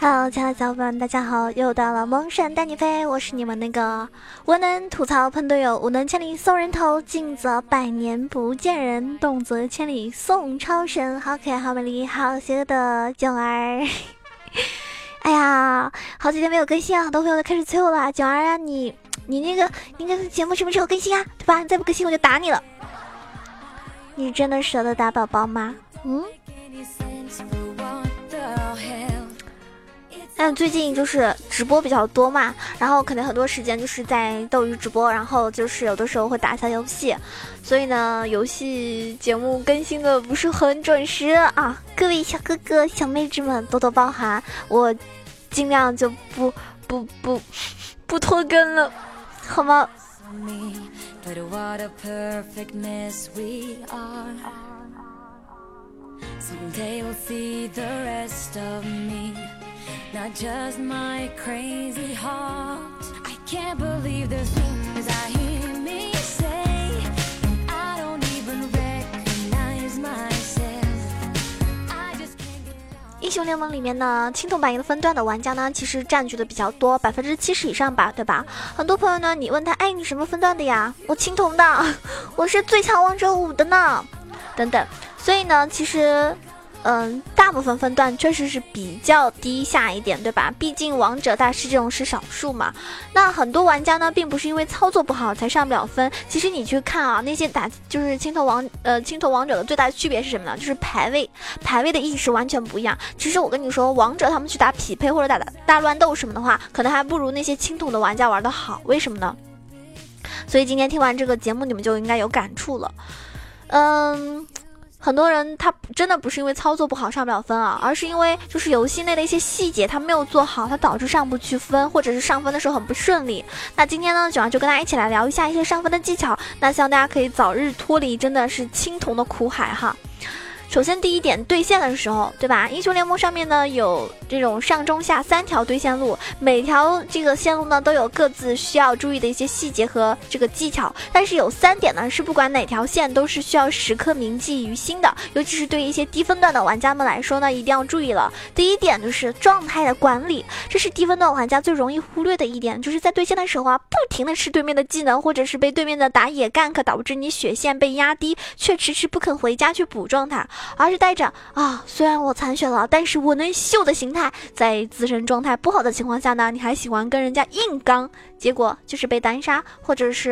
Hello，亲爱的小伙伴们，大家好！又到了萌神带你飞，我是你们那个我能吐槽喷队友，无能千里送人头，近则百年不见人，动则千里送超神，好可爱，好美丽，好邪恶的囧儿。哎呀，好几天没有更新啊，很多朋友都开始催我了。囧儿啊，你你那个你那个节目什么时候更新啊？对吧？你再不更新我就打你了。你真的舍得打宝宝吗？嗯。但最近就是直播比较多嘛，然后可能很多时间就是在斗鱼直播，然后就是有的时候会打一下游戏，所以呢，游戏节目更新的不是很准时啊，各位小哥哥小妹子们多多包涵，我尽量就不不不不拖更了，好吗？Not just my crazy heart. I can't believe the things i hear me say. I don't even recognize myself. I just can't get down 英雄联盟里面呢青铜版一个分段的玩家呢其实占据的比较多百分之七十以上吧对吧？很多朋友呢你问他哎你什么分段的呀？我青铜的 我是最强王者五的呢。等等。所以呢其实嗯，大部分分段确实是比较低下一点，对吧？毕竟王者大师这种是少数嘛。那很多玩家呢，并不是因为操作不好才上不了分。其实你去看啊，那些打就是青铜王呃青铜王者的最大区别是什么呢？就是排位，排位的意识完全不一样。其实我跟你说，王者他们去打匹配或者打打大乱斗什么的话，可能还不如那些青铜的玩家玩的好。为什么呢？所以今天听完这个节目，你们就应该有感触了。嗯。很多人他真的不是因为操作不好上不了分啊，而是因为就是游戏内的一些细节他没有做好，他导致上不去分，或者是上分的时候很不顺利。那今天呢，九阳就跟大家一起来聊一下一些上分的技巧，那希望大家可以早日脱离真的是青铜的苦海哈。首先，第一点对线的时候，对吧？英雄联盟上面呢有这种上中下三条对线路，每条这个线路呢都有各自需要注意的一些细节和这个技巧。但是有三点呢是不管哪条线都是需要时刻铭记于心的，尤其是对一些低分段的玩家们来说呢，一定要注意了。第一点就是状态的管理，这是低分段玩家最容易忽略的一点，就是在对线的时候啊，不停的吃对面的技能，或者是被对面的打野 gank 导致你血线被压低，却迟迟不肯回家去补状态。而是带着啊，虽然我残血了，但是我能秀的心态，在自身状态不好的情况下呢，你还喜欢跟人家硬刚，结果就是被单杀，或者是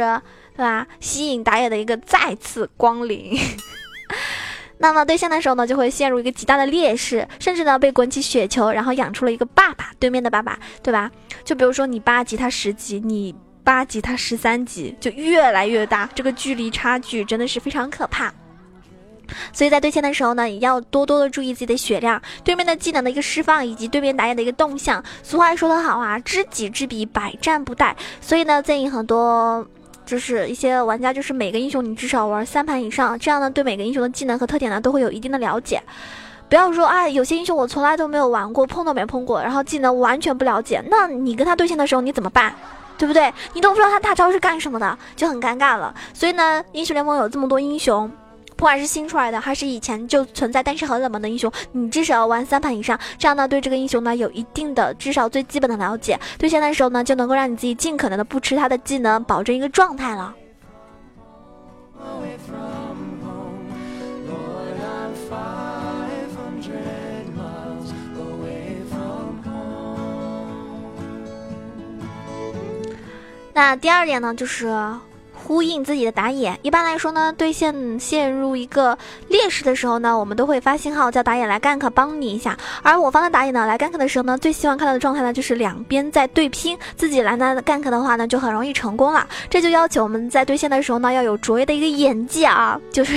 对吧？吸引打野的一个再次光临。那么对线的时候呢，就会陷入一个极大的劣势，甚至呢被滚起雪球，然后养出了一个爸爸，对面的爸爸，对吧？就比如说你八级他十级，你八级他十三级，就越来越大，这个距离差距真的是非常可怕。所以在对线的时候呢，也要多多的注意自己的血量、对面的技能的一个释放，以及对面打野的一个动向。俗话说得好啊，知己知彼，百战不殆。所以呢，建议很多就是一些玩家，就是每个英雄你至少玩三盘以上，这样呢，对每个英雄的技能和特点呢，都会有一定的了解。不要说啊，有些英雄我从来都没有玩过，碰都没碰过，然后技能完全不了解，那你跟他对线的时候你怎么办？对不对？你都不知道他大招是干什么的，就很尴尬了。所以呢，英雄联盟有这么多英雄。不管是新出来的，还是以前就存在但是很冷门的英雄，你至少要玩三盘以上，这样呢对这个英雄呢有一定的至少最基本的了解，对线的时候呢就能够让你自己尽可能的不吃他的技能，保证一个状态了。那第二点呢就是。呼应自己的打野，一般来说呢，对线陷入一个劣势的时候呢，我们都会发信号叫打野来 gank 帮你一下。而我方的打野呢，来 gank 的时候呢，最希望看到的状态呢，就是两边在对拼，自己来呢 gank 的话呢，就很容易成功了。这就要求我们在对线的时候呢，要有卓越的一个演技啊，就是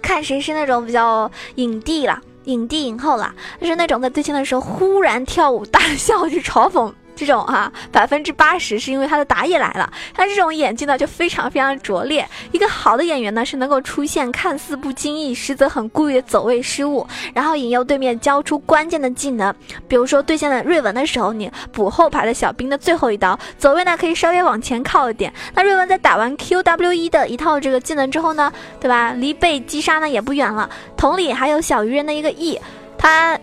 看谁是那种比较影帝了，影帝影后了，就是那种在对线的时候忽然跳舞大笑去嘲讽。这种哈，百分之八十是因为他的打野来了，他这种演技呢就非常非常拙劣。一个好的演员呢是能够出现看似不经意，实则很故意的走位失误，然后引诱对面交出关键的技能。比如说对线的瑞文的时候，你补后排的小兵的最后一刀，走位呢可以稍微往前靠一点。那瑞文在打完 Q W E 的一套这个技能之后呢，对吧？离被击杀呢也不远了。同理，还有小鱼人的一个 E，他。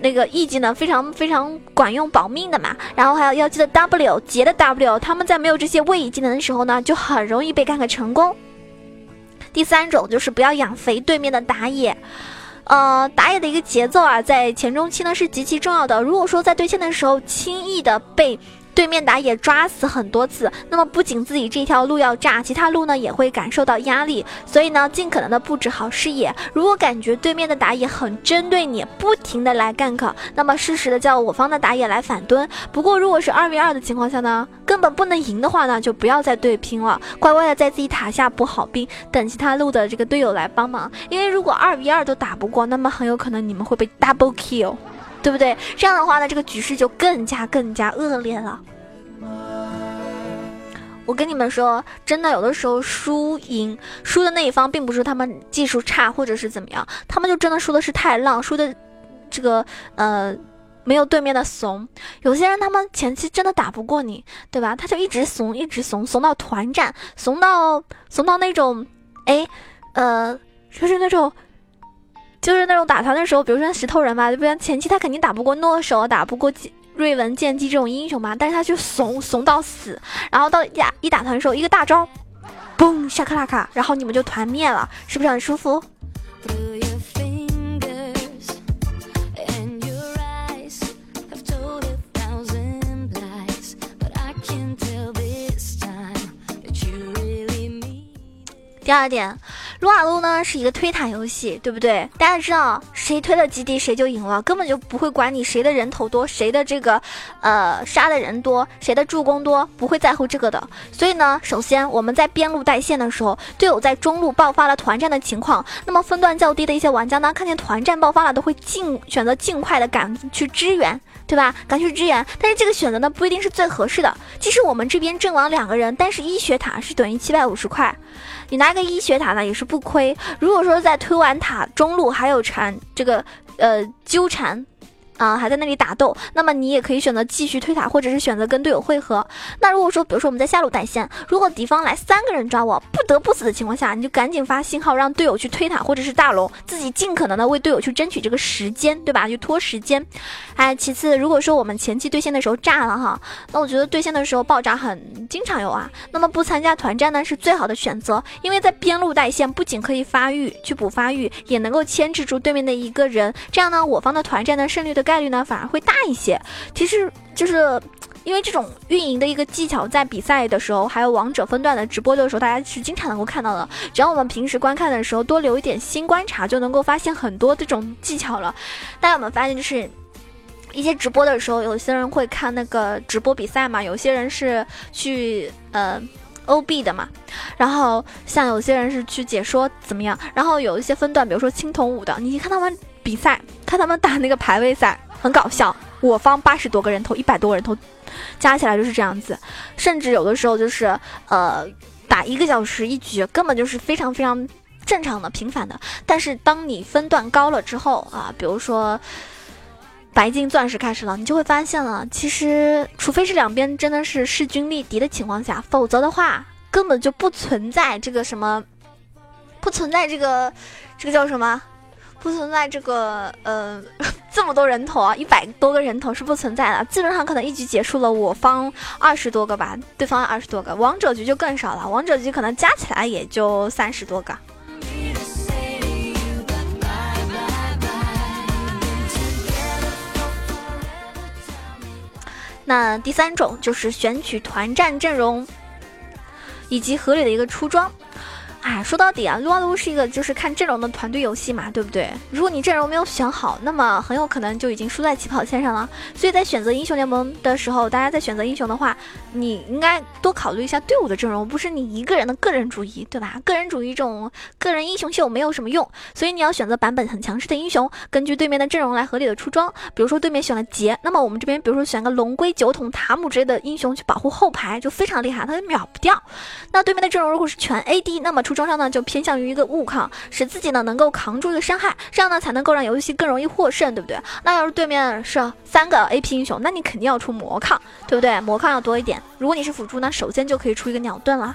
那个 E 技能非常非常管用保命的嘛。然后还有要记得 W 杰的 W，他们在没有这些位移技能的时候呢，就很容易被干个成功。第三种就是不要养肥对面的打野。呃，打野的一个节奏啊，在前中期呢是极其重要的。如果说在对线的时候轻易的被对面打野抓死很多次，那么不仅自己这条路要炸，其他路呢也会感受到压力。所以呢，尽可能的布置好视野。如果感觉对面的打野很针对你，不停的来 gank，那么适时的叫我方的打野来反蹲。不过如果是二 v 二的情况下呢，根本不能赢的话呢，就不要再对拼了，乖乖的在自己塔下补好兵，等其他路的这个队友来帮忙。因为如果二 v 二都打不过，那么很有可能你们会被 double kill。对不对？这样的话呢，这个局势就更加更加恶劣了。我跟你们说，真的，有的时候输赢输的那一方，并不是他们技术差或者是怎么样，他们就真的输的是太浪，输的这个呃没有对面的怂。有些人他们前期真的打不过你，对吧？他就一直怂，一直怂，怂到团战，怂到怂到那种，哎，呃，就是那种。就是那种打团的时候，比如说石头人嘛，就不然前期他肯定打不过诺手，打不过瑞文、剑姬这种英雄嘛，但是他就怂怂到死，然后到呀一打团的时候，一个大招，嘣，下克拉卡，然后你们就团灭了，是不是很舒服？第二点。撸啊撸呢是一个推塔游戏，对不对？大家知道谁推的基地谁就赢了，根本就不会管你谁的人头多，谁的这个呃杀的人多，谁的助攻多，不会在乎这个的。所以呢，首先我们在边路带线的时候，队友在中路爆发了团战的情况，那么分段较低的一些玩家呢，看见团战爆发了，都会尽选择尽快的赶去支援，对吧？赶去支援。但是这个选择呢，不一定是最合适的。即使我们这边阵亡两个人，但是一血塔是等于七百五十块。你拿个一血塔呢，也是不亏。如果说在推完塔中路还有缠这个呃纠缠。啊，还在那里打斗，那么你也可以选择继续推塔，或者是选择跟队友汇合。那如果说，比如说我们在下路带线，如果敌方来三个人抓我，不得不死的情况下，你就赶紧发信号让队友去推塔，或者是大龙，自己尽可能的为队友去争取这个时间，对吧？就拖时间。哎，其次，如果说我们前期对线的时候炸了哈，那我觉得对线的时候爆炸很经常有啊。那么不参加团战呢是最好的选择，因为在边路带线不仅可以发育去补发育，也能够牵制住对面的一个人，这样呢我方的团战呢胜率的。概率呢反而会大一些，其实就是因为这种运营的一个技巧，在比赛的时候，还有王者分段的直播的时候，大家是经常能够看到的。只要我们平时观看的时候多留一点心观察，就能够发现很多这种技巧了。大家有没有发现，就是一些直播的时候，有些人会看那个直播比赛嘛，有些人是去呃 OB 的嘛，然后像有些人是去解说怎么样，然后有一些分段，比如说青铜五的，你看他们。比赛看他们打那个排位赛很搞笑，我方八十多个人头，一百多个人头，加起来就是这样子，甚至有的时候就是呃打一个小时一局，根本就是非常非常正常的平凡的。但是当你分段高了之后啊，比如说白金钻石开始了，你就会发现了，其实除非是两边真的是势均力敌的情况下，否则的话根本就不存在这个什么，不存在这个这个叫什么。不存在这个呃 这么多人头啊，一百多个人头是不存在的。基本上可能一局结束了，我方二十多个吧，对方二十多个。王者局就更少了，王者局可能加起来也就三十多个。那第三种就是选取团战阵容，以及合理的一个出装。哎，说到底啊，撸啊撸是一个就是看阵容的团队游戏嘛，对不对？如果你阵容没有选好，那么很有可能就已经输在起跑线上了。所以在选择英雄联盟的时候，大家在选择英雄的话，你应该多考虑一下队伍的阵容，不是你一个人的个人主义，对吧？个人主义这种个人英雄秀没有什么用，所以你要选择版本很强势的英雄，根据对面的阵容来合理的出装。比如说对面选了杰，那么我们这边比如说选个龙龟、酒桶、塔姆之类的英雄去保护后排，就非常厉害，他就秒不掉。那对面的阵容如果是全 AD，那么出装上呢就偏向于一个物抗，使自己呢能够扛住一个伤害，这样呢才能够让游戏更容易获胜，对不对？那要是对面是三个 AP 英雄，那你肯定要出魔抗，对不对？魔抗要多一点。如果你是辅助，那首先就可以出一个鸟盾啦。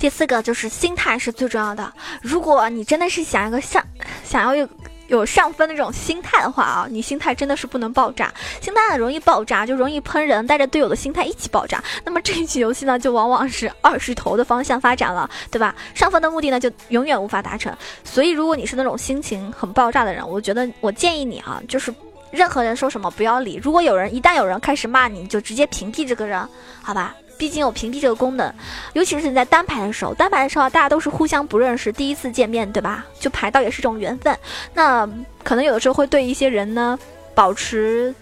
第四个就是心态是最重要的。如果你真的是想要个像，想要有。有上分的这种心态的话啊，你心态真的是不能爆炸，心态很容易爆炸，就容易喷人，带着队友的心态一起爆炸。那么这一局游戏呢，就往往是二十头的方向发展了，对吧？上分的目的呢，就永远无法达成。所以，如果你是那种心情很爆炸的人，我觉得我建议你啊，就是任何人说什么不要理。如果有人一旦有人开始骂你，你就直接屏蔽这个人，好吧？毕竟有屏蔽这个功能，尤其是你在单排的时候，单排的时候大家都是互相不认识，第一次见面，对吧？就排到也是种缘分。那可能有的时候会对一些人呢，保持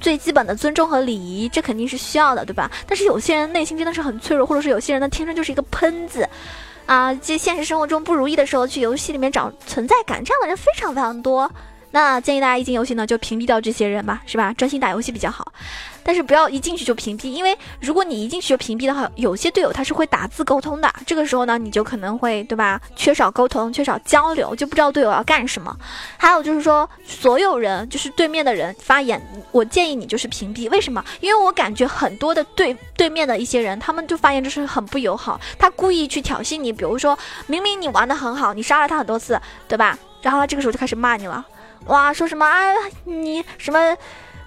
最基本的尊重和礼仪，这肯定是需要的，对吧？但是有些人内心真的是很脆弱，或者是有些人呢天生就是一个喷子，啊，在现实生活中不如意的时候去游戏里面找存在感，这样的人非常非常多。那建议大家一进游戏呢，就屏蔽掉这些人吧，是吧？专心打游戏比较好。但是不要一进去就屏蔽，因为如果你一进去就屏蔽的话，有些队友他是会打字沟通的，这个时候呢，你就可能会对吧？缺少沟通，缺少交流，就不知道队友要干什么。还有就是说，所有人就是对面的人发言，我建议你就是屏蔽。为什么？因为我感觉很多的对对面的一些人，他们就发言就是很不友好，他故意去挑衅你。比如说明明你玩的很好，你杀了他很多次，对吧？然后他这个时候就开始骂你了，哇，说什么啊你什么？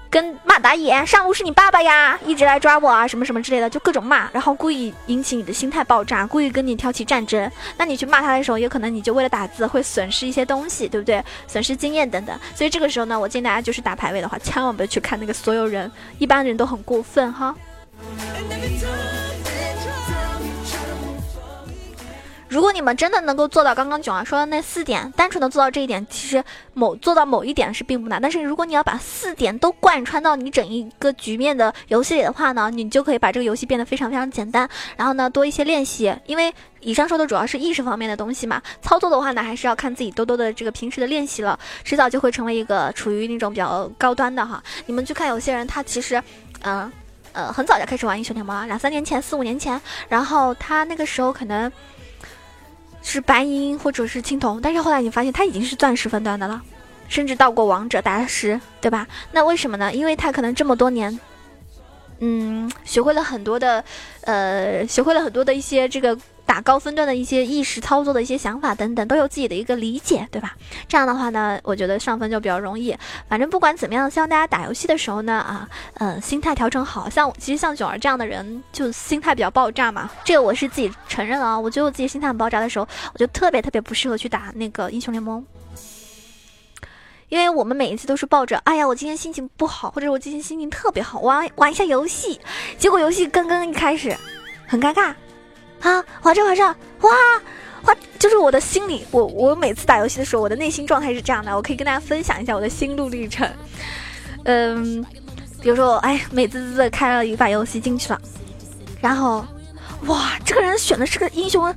跟骂打野上路是你爸爸呀，一直来抓我啊，什么什么之类的，就各种骂，然后故意引起你的心态爆炸，故意跟你挑起战争。那你去骂他的时候，也可能你就为了打字会损失一些东西，对不对？损失经验等等。所以这个时候呢，我建议大家就是打排位的话，千万不要去看那个所有人，一般人都很过分哈。如果你们真的能够做到刚刚囧儿说的那四点，单纯的做到这一点，其实某做到某一点是并不难。但是如果你要把四点都贯穿到你整一个局面的游戏里的话呢，你就可以把这个游戏变得非常非常简单。然后呢，多一些练习，因为以上说的主要是意识方面的东西嘛。操作的话呢，还是要看自己多多的这个平时的练习了，迟早就会成为一个处于那种比较高端的哈。你们去看有些人，他其实，嗯呃，很早就开始玩英雄联盟，两三年前、四五年前，然后他那个时候可能。是白银或者是青铜，但是后来你发现他已经是钻石分段的了，甚至到过王者大师，对吧？那为什么呢？因为他可能这么多年，嗯，学会了很多的，呃，学会了很多的一些这个。打高分段的一些意识操作的一些想法等等，都有自己的一个理解，对吧？这样的话呢，我觉得上分就比较容易。反正不管怎么样，希望大家打游戏的时候呢，啊，嗯，心态调整好。像其实像囧儿这样的人，就心态比较爆炸嘛。这个我是自己承认啊。我觉得我自己心态很爆炸的时候，我就特别特别不适合去打那个英雄联盟，因为我们每一次都是抱着，哎呀，我今天心情不好，或者我今天心情特别好，玩玩一下游戏，结果游戏刚刚一开始，很尴尬。啊，华着华着，哇，哇，就是我的心里，我我每次打游戏的时候，我的内心状态是这样的，我可以跟大家分享一下我的心路历程。嗯，比如说，哎，美滋滋的开了一把游戏进去了，然后，哇，这个人选的是个英雄，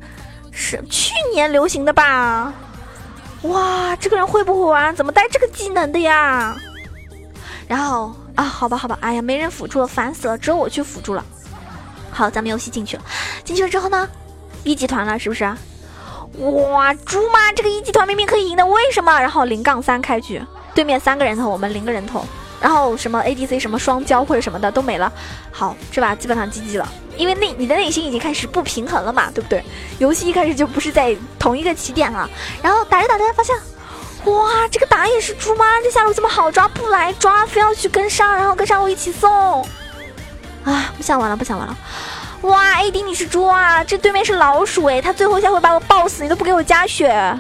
是去年流行的吧？哇，这个人会不会玩？怎么带这个技能的呀？然后啊，好吧好吧，哎呀，没人辅助了，烦死了，只有我去辅助了。好，咱们游戏进去了，进去了之后呢，一级团了，是不是？哇，猪妈，这个一级团明明可以赢的，为什么？然后零杠三开局，对面三个人头，我们零个人头，然后什么 ADC 什么双交或者什么的都没了。好，这把基本上 GG 了，因为内你的内心已经开始不平衡了嘛，对不对？游戏一开始就不是在同一个起点了，然后打着打着发现，哇，这个打野是猪妈，这下路这么好抓，不来抓，非要去跟上，然后跟上路一起送。啊，不想玩了，不想玩了！哇，AD 你是猪啊？这对面是老鼠哎，他最后一下会把我爆死，你都不给我加血，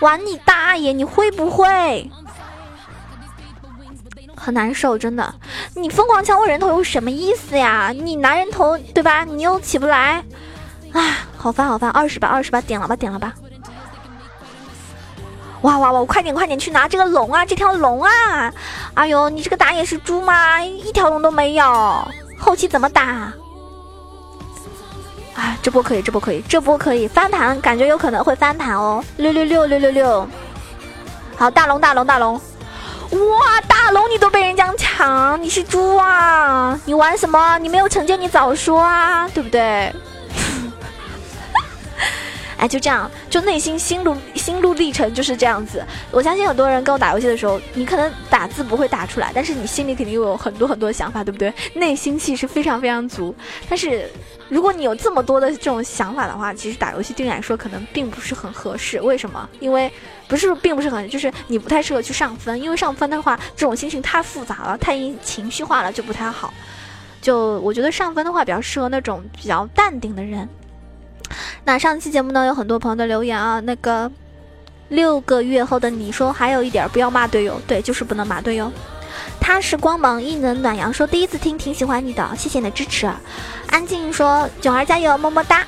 玩你大爷！你会不会？很难受，真的。你疯狂抢我人头有什么意思呀？你拿人头对吧？你又起不来，啊，好烦好烦！二十吧二十吧点了吧点了吧！哇哇哇！快点快点去拿这个龙啊！这条龙啊！哎呦，你这个打野是猪吗？一条龙都没有。后期怎么打？啊，这波可以，这波可以，这波可以翻盘，感觉有可能会翻盘哦！六六六六六六，好，大龙大龙大龙，哇，大龙你都被人家抢，你是猪啊？你玩什么？你没有惩戒你早说啊，对不对？哎，就这样，就内心心路心路历程就是这样子。我相信很多人跟我打游戏的时候，你可能打字不会打出来，但是你心里肯定有很多很多想法，对不对？内心戏是非常非常足。但是如果你有这么多的这种想法的话，其实打游戏对你来说可能并不是很合适。为什么？因为不是并不是很，就是你不太适合去上分，因为上分的话，这种心情太复杂了，太情绪化了，就不太好。就我觉得上分的话比较适合那种比较淡定的人。那上期节目呢，有很多朋友的留言啊，那个六个月后的你说还有一点不要骂队友，对，就是不能骂队友。他是光芒一能暖阳说第一次听挺喜欢你的，谢谢你的支持。安静说囧儿加油，么么哒。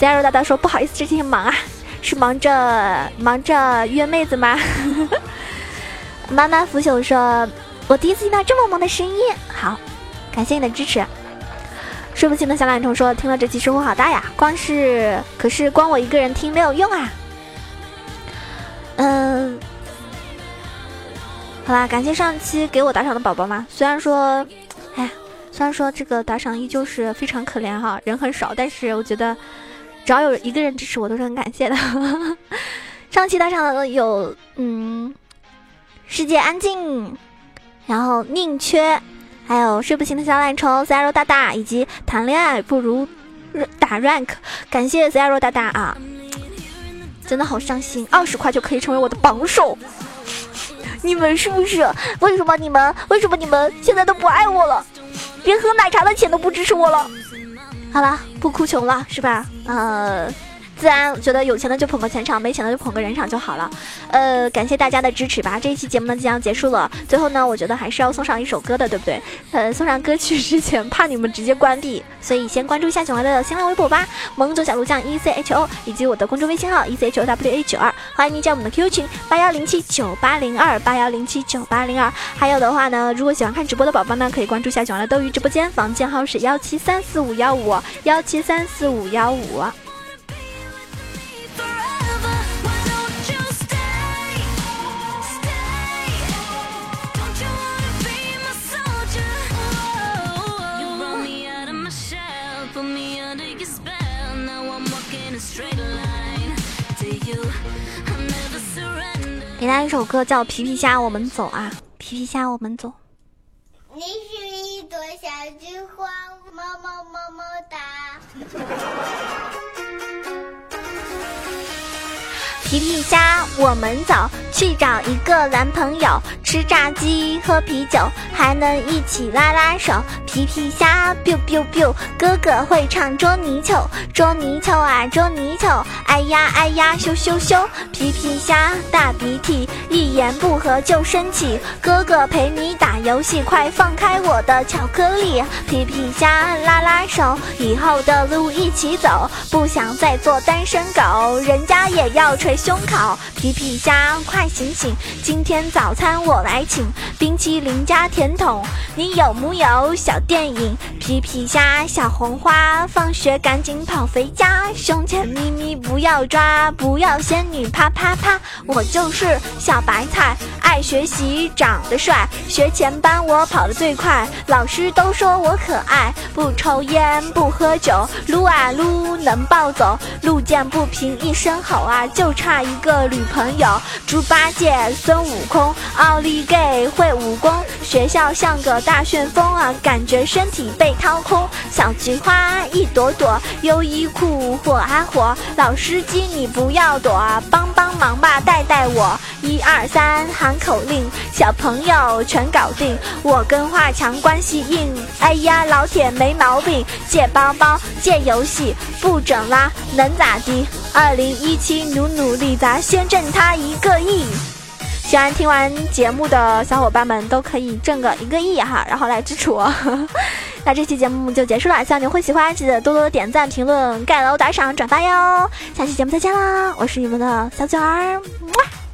Zero 大大说不好意思，这几天忙啊，是忙着忙着约妹子吗？妈妈腐朽说，我第一次听到这么萌的声音，好。感谢你的支持。睡不醒的小懒虫说：“听了这期收获好大呀，光是可是光我一个人听没有用啊。”嗯，好啦，感谢上期给我打赏的宝宝们。虽然说，哎，虽然说这个打赏依旧是非常可怜哈，人很少，但是我觉得只要有一个人支持我，都是很感谢的。上期打赏的有，嗯，世界安静，然后宁缺。还有睡不醒的小懒虫 Zero 大大，以及谈恋爱不如打 rank，感谢 Zero 大大啊！真的好伤心，二十块就可以成为我的榜首，你们是不是？为什么你们？为什么你们现在都不爱我了？连喝奶茶的钱都不支持我了？好了，不哭穷了是吧？呃。自然觉得有钱的就捧个钱场，没钱的就捧个人场就好了。呃，感谢大家的支持吧。这一期节目呢即将结束了，最后呢，我觉得还是要送上一首歌的，对不对？呃，送上歌曲之前怕你们直接关闭，所以先关注一下囧儿的新浪微博吧，萌总小鹿酱 E C H O，以及我的公众微信号 E C H O W A 九二，欢迎您加我们的 QQ 群八幺零七九八零二八幺零七九八零二。还有的话呢，如果喜欢看直播的宝宝呢，可以关注一下囧儿的斗鱼直播间，房间号是幺七三四五幺五幺七三四五幺五。给大家一首歌叫《皮皮虾》，我们走啊！皮皮虾，我们走。你是一朵小菊花，么么么么哒。皮皮虾，我们走去找一个男朋友，吃炸鸡喝啤酒，还能一起拉拉手。皮皮虾，biu biu biu，哥哥会唱捉泥鳅，捉泥鳅啊捉泥鳅，哎呀哎呀羞羞羞。皮皮虾，大鼻涕，一言不合就生气，哥哥陪你打游戏，快放开我的巧克力。皮皮虾，拉拉手，以后的路一起走，不想再做单身狗，人家也要捶。胸口，皮皮虾，快醒醒！今天早餐我来请，冰淇淋加甜筒。你有木有小电影？皮皮虾，小红花，放学赶紧跑回家。胸前咪咪不要抓，不要仙女啪啪啪。我就是小白菜，爱学习，长得帅，学前班我跑得最快，老师都说我可爱。不抽烟，不喝酒，撸啊撸能暴走，路见不平一声吼啊，就差。差一个女朋友，猪八戒、孙悟空、奥利给会武功，学校像个大旋风啊，感觉身体被掏空。小菊花一朵朵，优衣库火啊火，老司机你不要躲，帮帮忙吧，带带我。一二三喊口令，小朋友全搞定。我跟华强关系硬，哎呀老铁没毛病，借包包借游戏不整啦，能咋的？二零一七努努力，咱先挣他一个亿。希望听完节目的小伙伴们都可以挣个一个亿哈，然后来支持我。那这期节目就结束了，希望你会喜欢，记得多多点赞、评论、盖楼、打赏、转发哟。下期节目再见啦，我是你们的小九儿，么。